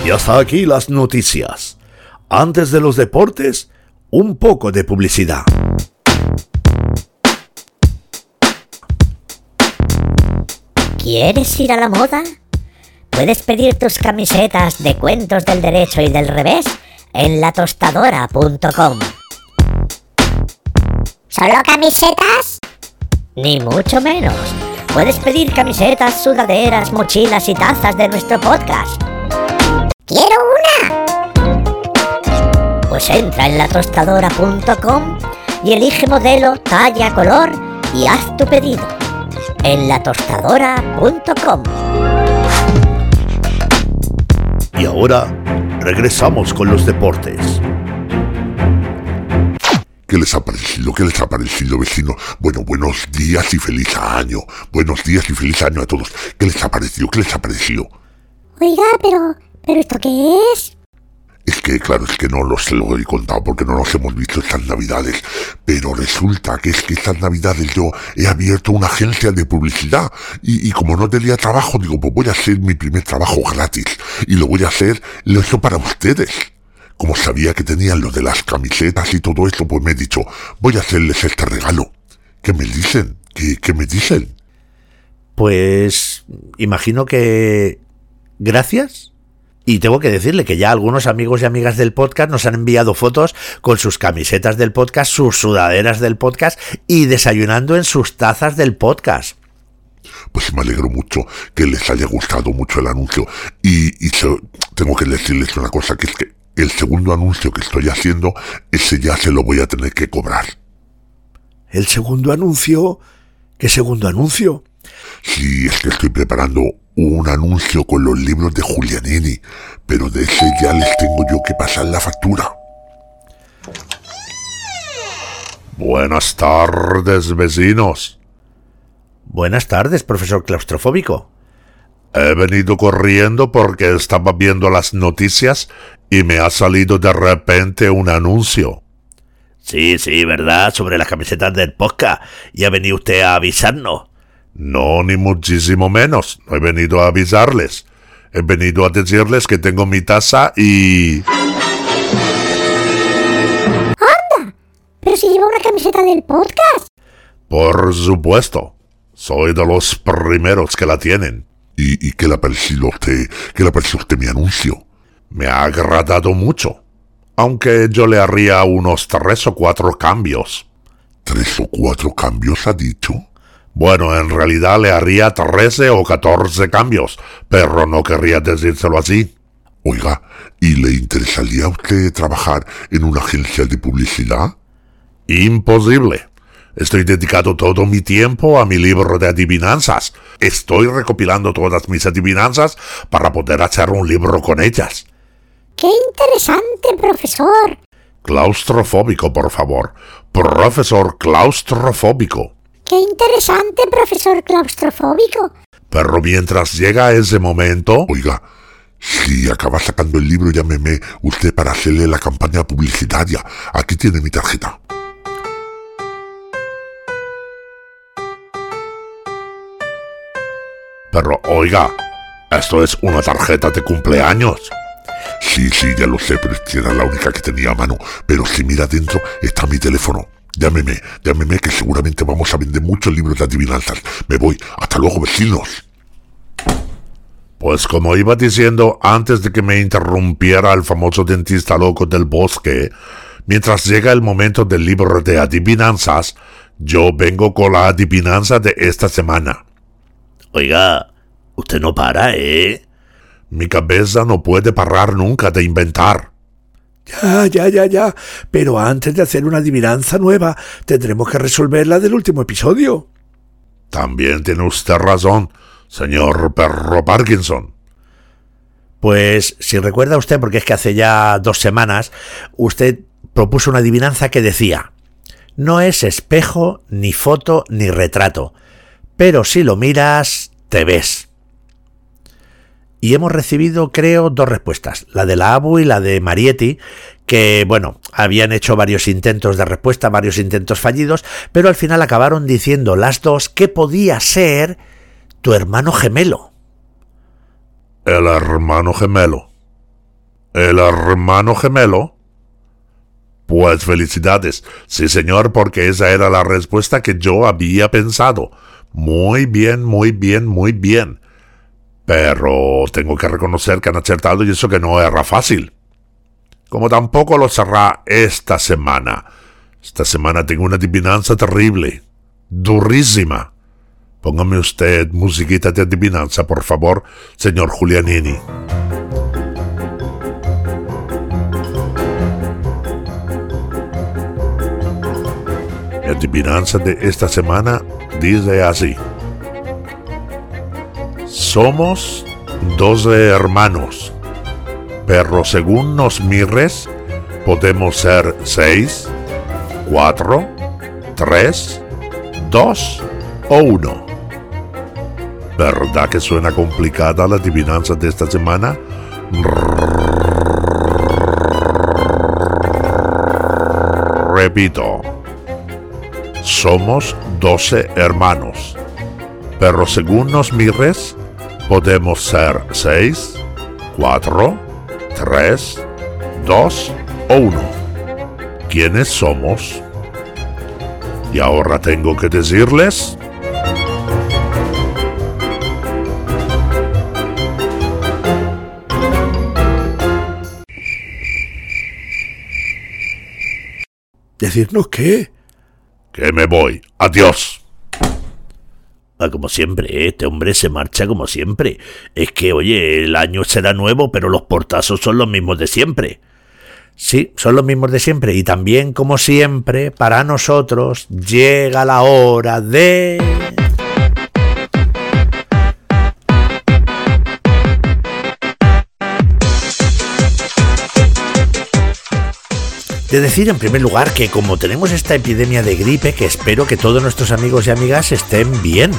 Y hasta aquí las noticias. Antes de los deportes, un poco de publicidad. ¿Quieres ir a la moda? Puedes pedir tus camisetas de cuentos del derecho y del revés en latostadora.com. ¿Solo camisetas? Ni mucho menos. Puedes pedir camisetas, sudaderas, mochilas y tazas de nuestro podcast. ¡Quiero una! Pues entra en latostadora.com y elige modelo, talla, color y haz tu pedido. En latostadora.com. Y ahora regresamos con los deportes. ¿Qué les ha parecido? ¿Qué les ha parecido, vecino? Bueno, buenos días y feliz año. Buenos días y feliz año a todos. ¿Qué les ha parecido? ¿Qué les ha parecido? Oiga, pero... ¿Pero esto qué es? Es que, claro, es que no los lo he contado porque no nos hemos visto estas navidades. Pero resulta que es que estas navidades yo he abierto una agencia de publicidad. Y, y como no tenía trabajo, digo, pues voy a hacer mi primer trabajo gratis. Y lo voy a hacer, lo he hecho para ustedes. Como sabía que tenían lo de las camisetas y todo esto, pues me he dicho, voy a hacerles este regalo. ¿Qué me dicen? ¿Qué, qué me dicen? Pues imagino que... Gracias. Y tengo que decirle que ya algunos amigos y amigas del podcast nos han enviado fotos con sus camisetas del podcast, sus sudaderas del podcast y desayunando en sus tazas del podcast. Pues me alegro mucho que les haya gustado mucho el anuncio. Y, y se- tengo que decirles una cosa, que es que el segundo anuncio que estoy haciendo, ese ya se lo voy a tener que cobrar. El segundo anuncio. ¿Qué segundo anuncio? Sí, es que estoy preparando un anuncio con los libros de Julianini, pero de ese ya les tengo yo que pasar la factura. Buenas tardes, vecinos. Buenas tardes, profesor claustrofóbico. He venido corriendo porque estaba viendo las noticias y me ha salido de repente un anuncio. Sí, sí, ¿verdad? Sobre las camisetas del podcast. Y ha venido usted a avisarnos. No, ni muchísimo menos. No he venido a avisarles. He venido a decirles que tengo mi taza y... Pero si lleva una camiseta del podcast. Por supuesto. Soy de los primeros que la tienen. ¿Y, y qué le ha parecido a usted? ¿Qué le ha parecido a usted mi anuncio? Me ha agradado mucho. Aunque yo le haría unos tres o cuatro cambios. ¿Tres o cuatro cambios ha dicho? Bueno, en realidad le haría trece o catorce cambios, pero no querría decírselo así. Oiga, ¿y le interesaría a usted trabajar en una agencia de publicidad? Imposible. Estoy dedicado todo mi tiempo a mi libro de adivinanzas. Estoy recopilando todas mis adivinanzas para poder hacer un libro con ellas. ¡Qué interesante, profesor! Claustrofóbico, por favor. Profesor claustrofóbico. ¡Qué interesante, profesor claustrofóbico! Pero mientras llega ese momento... Oiga, si acaba sacando el libro, llámeme usted para hacerle la campaña publicitaria. Aquí tiene mi tarjeta. Pero oiga, esto es una tarjeta de cumpleaños. Sí, sí, ya lo sé, pero esta era la única que tenía a mano. Pero si mira adentro, está mi teléfono. Llámeme, llámeme que seguramente vamos a vender muchos libros de adivinanzas. Me voy. Hasta luego, vecinos. Pues como iba diciendo antes de que me interrumpiera el famoso dentista loco del bosque, mientras llega el momento del libro de adivinanzas, yo vengo con la adivinanza de esta semana. Oiga, usted no para, ¿eh? Mi cabeza no puede parar nunca de inventar. Ya, ya, ya, ya. Pero antes de hacer una adivinanza nueva, tendremos que resolver la del último episodio. También tiene usted razón, señor perro Parkinson. Pues si recuerda usted, porque es que hace ya dos semanas, usted propuso una adivinanza que decía, no es espejo, ni foto, ni retrato, pero si lo miras, te ves. Y hemos recibido, creo, dos respuestas, la de la ABU y la de Marietti, que, bueno, habían hecho varios intentos de respuesta, varios intentos fallidos, pero al final acabaron diciendo las dos que podía ser tu hermano gemelo. El hermano gemelo. El hermano gemelo. Pues felicidades. Sí, señor, porque esa era la respuesta que yo había pensado. Muy bien, muy bien, muy bien. Pero tengo que reconocer que han acertado y eso que no era fácil. Como tampoco lo será esta semana. Esta semana tengo una adivinanza terrible. Durísima. Póngame usted musiquita de adivinanza, por favor, señor Julianini. La adivinanza de esta semana dice así. Somos doce hermanos, pero según nos mires, podemos ser seis, cuatro, tres, dos o uno. ¿Verdad que suena complicada la adivinanza de esta semana? Repito, somos doce hermanos, pero según nos mires, podemos ser seis, cuatro, tres, dos o uno. ¿Quiénes somos? Y ahora tengo que decirles... ¿Decirnos qué? Que me voy. Adiós. Ah, como siempre, este hombre se marcha como siempre. Es que, oye, el año será nuevo, pero los portazos son los mismos de siempre. Sí, son los mismos de siempre. Y también, como siempre, para nosotros llega la hora de... De decir en primer lugar que como tenemos esta epidemia de gripe, que espero que todos nuestros amigos y amigas estén bien.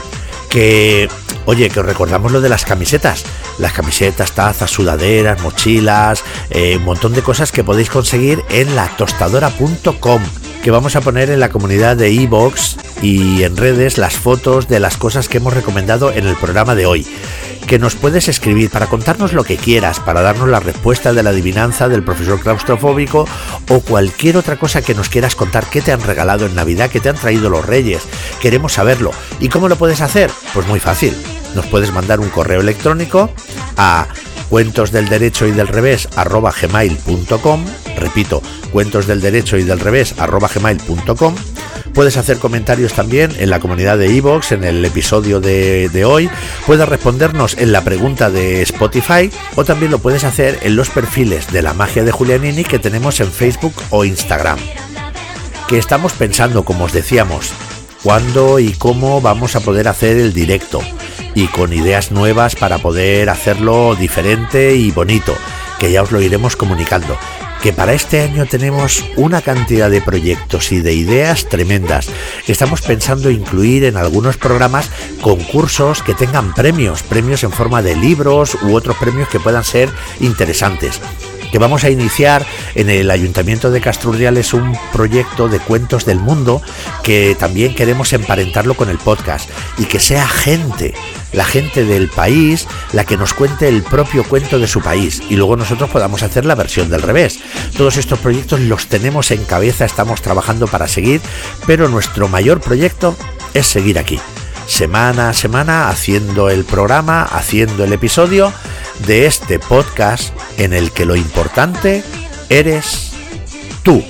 Que, oye, que os recordamos lo de las camisetas. Las camisetas, tazas, sudaderas, mochilas, eh, un montón de cosas que podéis conseguir en latostadora.com que vamos a poner en la comunidad de iBox y en redes las fotos de las cosas que hemos recomendado en el programa de hoy. Que nos puedes escribir para contarnos lo que quieras, para darnos la respuesta de la adivinanza del profesor claustrofóbico o cualquier otra cosa que nos quieras contar que te han regalado en Navidad, que te han traído los Reyes. Queremos saberlo. ¿Y cómo lo puedes hacer? Pues muy fácil. Nos puedes mandar un correo electrónico a cuentos del derecho y del revés arroba repito cuentos del derecho y del revés arroba puedes hacer comentarios también en la comunidad de Evox en el episodio de, de, hoy. Puedes respondernos en la pregunta de Spotify o también lo puedes hacer en los perfiles de la magia de Julianini que tenemos en Facebook o Instagram. Que estamos pensando como os decíamos cuándo y cómo vamos a poder hacer el directo y con ideas nuevas para poder hacerlo diferente y bonito, que ya os lo iremos comunicando. Que para este año tenemos una cantidad de proyectos y de ideas tremendas. Estamos pensando incluir en algunos programas concursos que tengan premios, premios en forma de libros u otros premios que puedan ser interesantes que vamos a iniciar en el Ayuntamiento de Castrurriales un proyecto de cuentos del mundo que también queremos emparentarlo con el podcast y que sea gente, la gente del país, la que nos cuente el propio cuento de su país y luego nosotros podamos hacer la versión del revés. Todos estos proyectos los tenemos en cabeza, estamos trabajando para seguir, pero nuestro mayor proyecto es seguir aquí semana a semana haciendo el programa, haciendo el episodio de este podcast en el que lo importante eres tú.